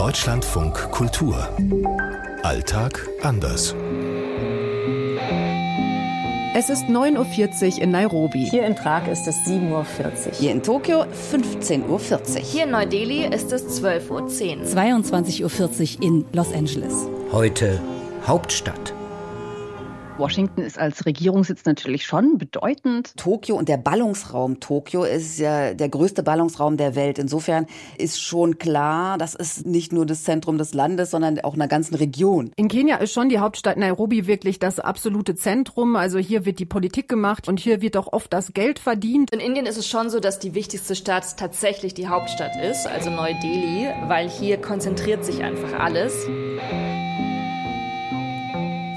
Deutschlandfunk Kultur. Alltag anders. Es ist 9.40 Uhr in Nairobi. Hier in Prag ist es 7.40 Uhr. Hier in Tokio 15.40 Uhr. Hier in Neu-Delhi ist es 12.10 Uhr. 22.40 Uhr in Los Angeles. Heute Hauptstadt. Washington ist als Regierungssitz natürlich schon bedeutend. Tokio und der Ballungsraum Tokio ist ja der größte Ballungsraum der Welt. Insofern ist schon klar, das ist nicht nur das Zentrum des Landes, sondern auch einer ganzen Region. In Kenia ist schon die Hauptstadt Nairobi wirklich das absolute Zentrum. Also hier wird die Politik gemacht und hier wird auch oft das Geld verdient. In Indien ist es schon so, dass die wichtigste Stadt tatsächlich die Hauptstadt ist, also Neu-Delhi, weil hier konzentriert sich einfach alles.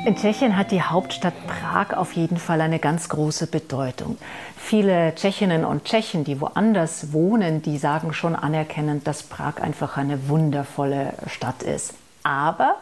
In Tschechien hat die Hauptstadt Prag auf jeden Fall eine ganz große Bedeutung. Viele Tschechinnen und Tschechen, die woanders wohnen, die sagen schon anerkennend, dass Prag einfach eine wundervolle Stadt ist. Aber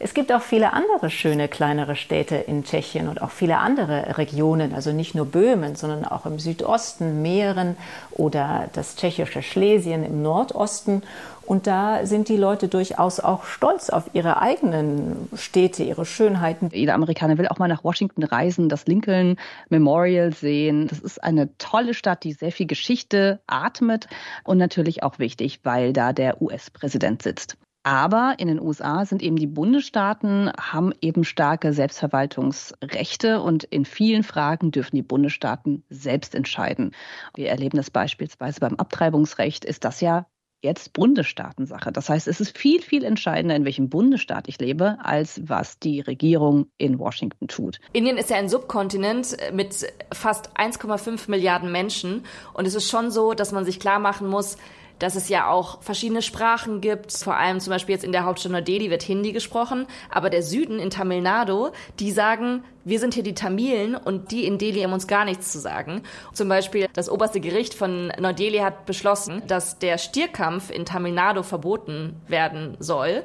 es gibt auch viele andere schöne kleinere Städte in Tschechien und auch viele andere Regionen, also nicht nur Böhmen, sondern auch im Südosten, Mähren oder das tschechische Schlesien im Nordosten. Und da sind die Leute durchaus auch stolz auf ihre eigenen Städte, ihre Schönheiten. Jeder Amerikaner will auch mal nach Washington reisen, das Lincoln Memorial sehen. Das ist eine tolle Stadt, die sehr viel Geschichte atmet und natürlich auch wichtig, weil da der US-Präsident sitzt. Aber in den USA sind eben die Bundesstaaten, haben eben starke Selbstverwaltungsrechte und in vielen Fragen dürfen die Bundesstaaten selbst entscheiden. Wir erleben das beispielsweise beim Abtreibungsrecht, ist das ja jetzt Bundesstaatensache. Das heißt, es ist viel, viel entscheidender, in welchem Bundesstaat ich lebe, als was die Regierung in Washington tut. Indien ist ja ein Subkontinent mit fast 1,5 Milliarden Menschen. Und es ist schon so, dass man sich klar machen muss, dass es ja auch verschiedene Sprachen gibt. Vor allem zum Beispiel jetzt in der Hauptstadt Neu-Delhi wird Hindi gesprochen, aber der Süden in Tamil Nadu, die sagen, wir sind hier die Tamilen und die in Delhi haben uns gar nichts zu sagen. Zum Beispiel das oberste Gericht von Neu-Delhi hat beschlossen, dass der Stierkampf in Tamil Nadu verboten werden soll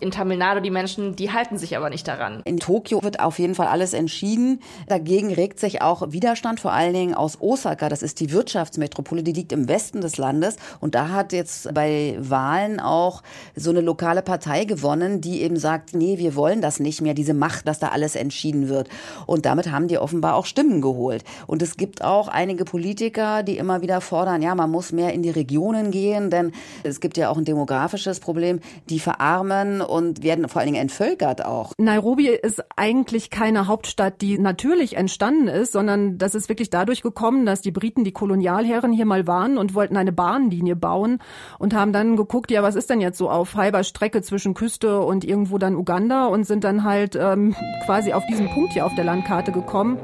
in Tamil Nadu die Menschen, die halten sich aber nicht daran. In Tokio wird auf jeden Fall alles entschieden. Dagegen regt sich auch Widerstand, vor allen Dingen aus Osaka. Das ist die Wirtschaftsmetropole, die liegt im Westen des Landes. Und da hat jetzt bei Wahlen auch so eine lokale Partei gewonnen, die eben sagt, nee, wir wollen das nicht mehr, diese Macht, dass da alles entschieden wird. Und damit haben die offenbar auch Stimmen geholt. Und es gibt auch einige Politiker, die immer wieder fordern, ja, man muss mehr in die Regionen gehen, denn es gibt ja auch ein demografisches Problem. Die verarmen und werden vor allen Dingen entvölkert auch. Nairobi ist eigentlich keine Hauptstadt, die natürlich entstanden ist, sondern das ist wirklich dadurch gekommen, dass die Briten, die Kolonialherren hier mal waren und wollten eine Bahnlinie bauen und haben dann geguckt, ja, was ist denn jetzt so auf halber Strecke zwischen Küste und irgendwo dann Uganda und sind dann halt ähm, quasi auf diesen Punkt hier auf der Landkarte gekommen.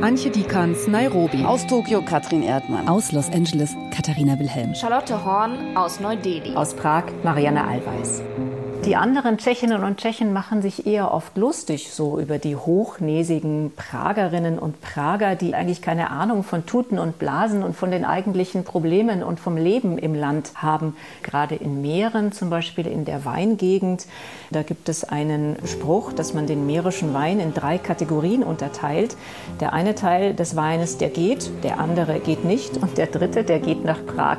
Antje Dikans, Nairobi. Aus Tokio, Katrin Erdmann. Aus Los Angeles, Katharina Wilhelm. Charlotte Horn aus Neu-Delhi. Aus Prag, Marianne Allweis. Die anderen Tschechinnen und Tschechen machen sich eher oft lustig so über die hochnäsigen Pragerinnen und Prager, die eigentlich keine Ahnung von Tuten und Blasen und von den eigentlichen Problemen und vom Leben im Land haben. Gerade in Mähren, zum Beispiel in der Weingegend, da gibt es einen Spruch, dass man den mährischen Wein in drei Kategorien unterteilt. Der eine Teil des Weines, der geht, der andere geht nicht und der dritte, der geht nach Prag.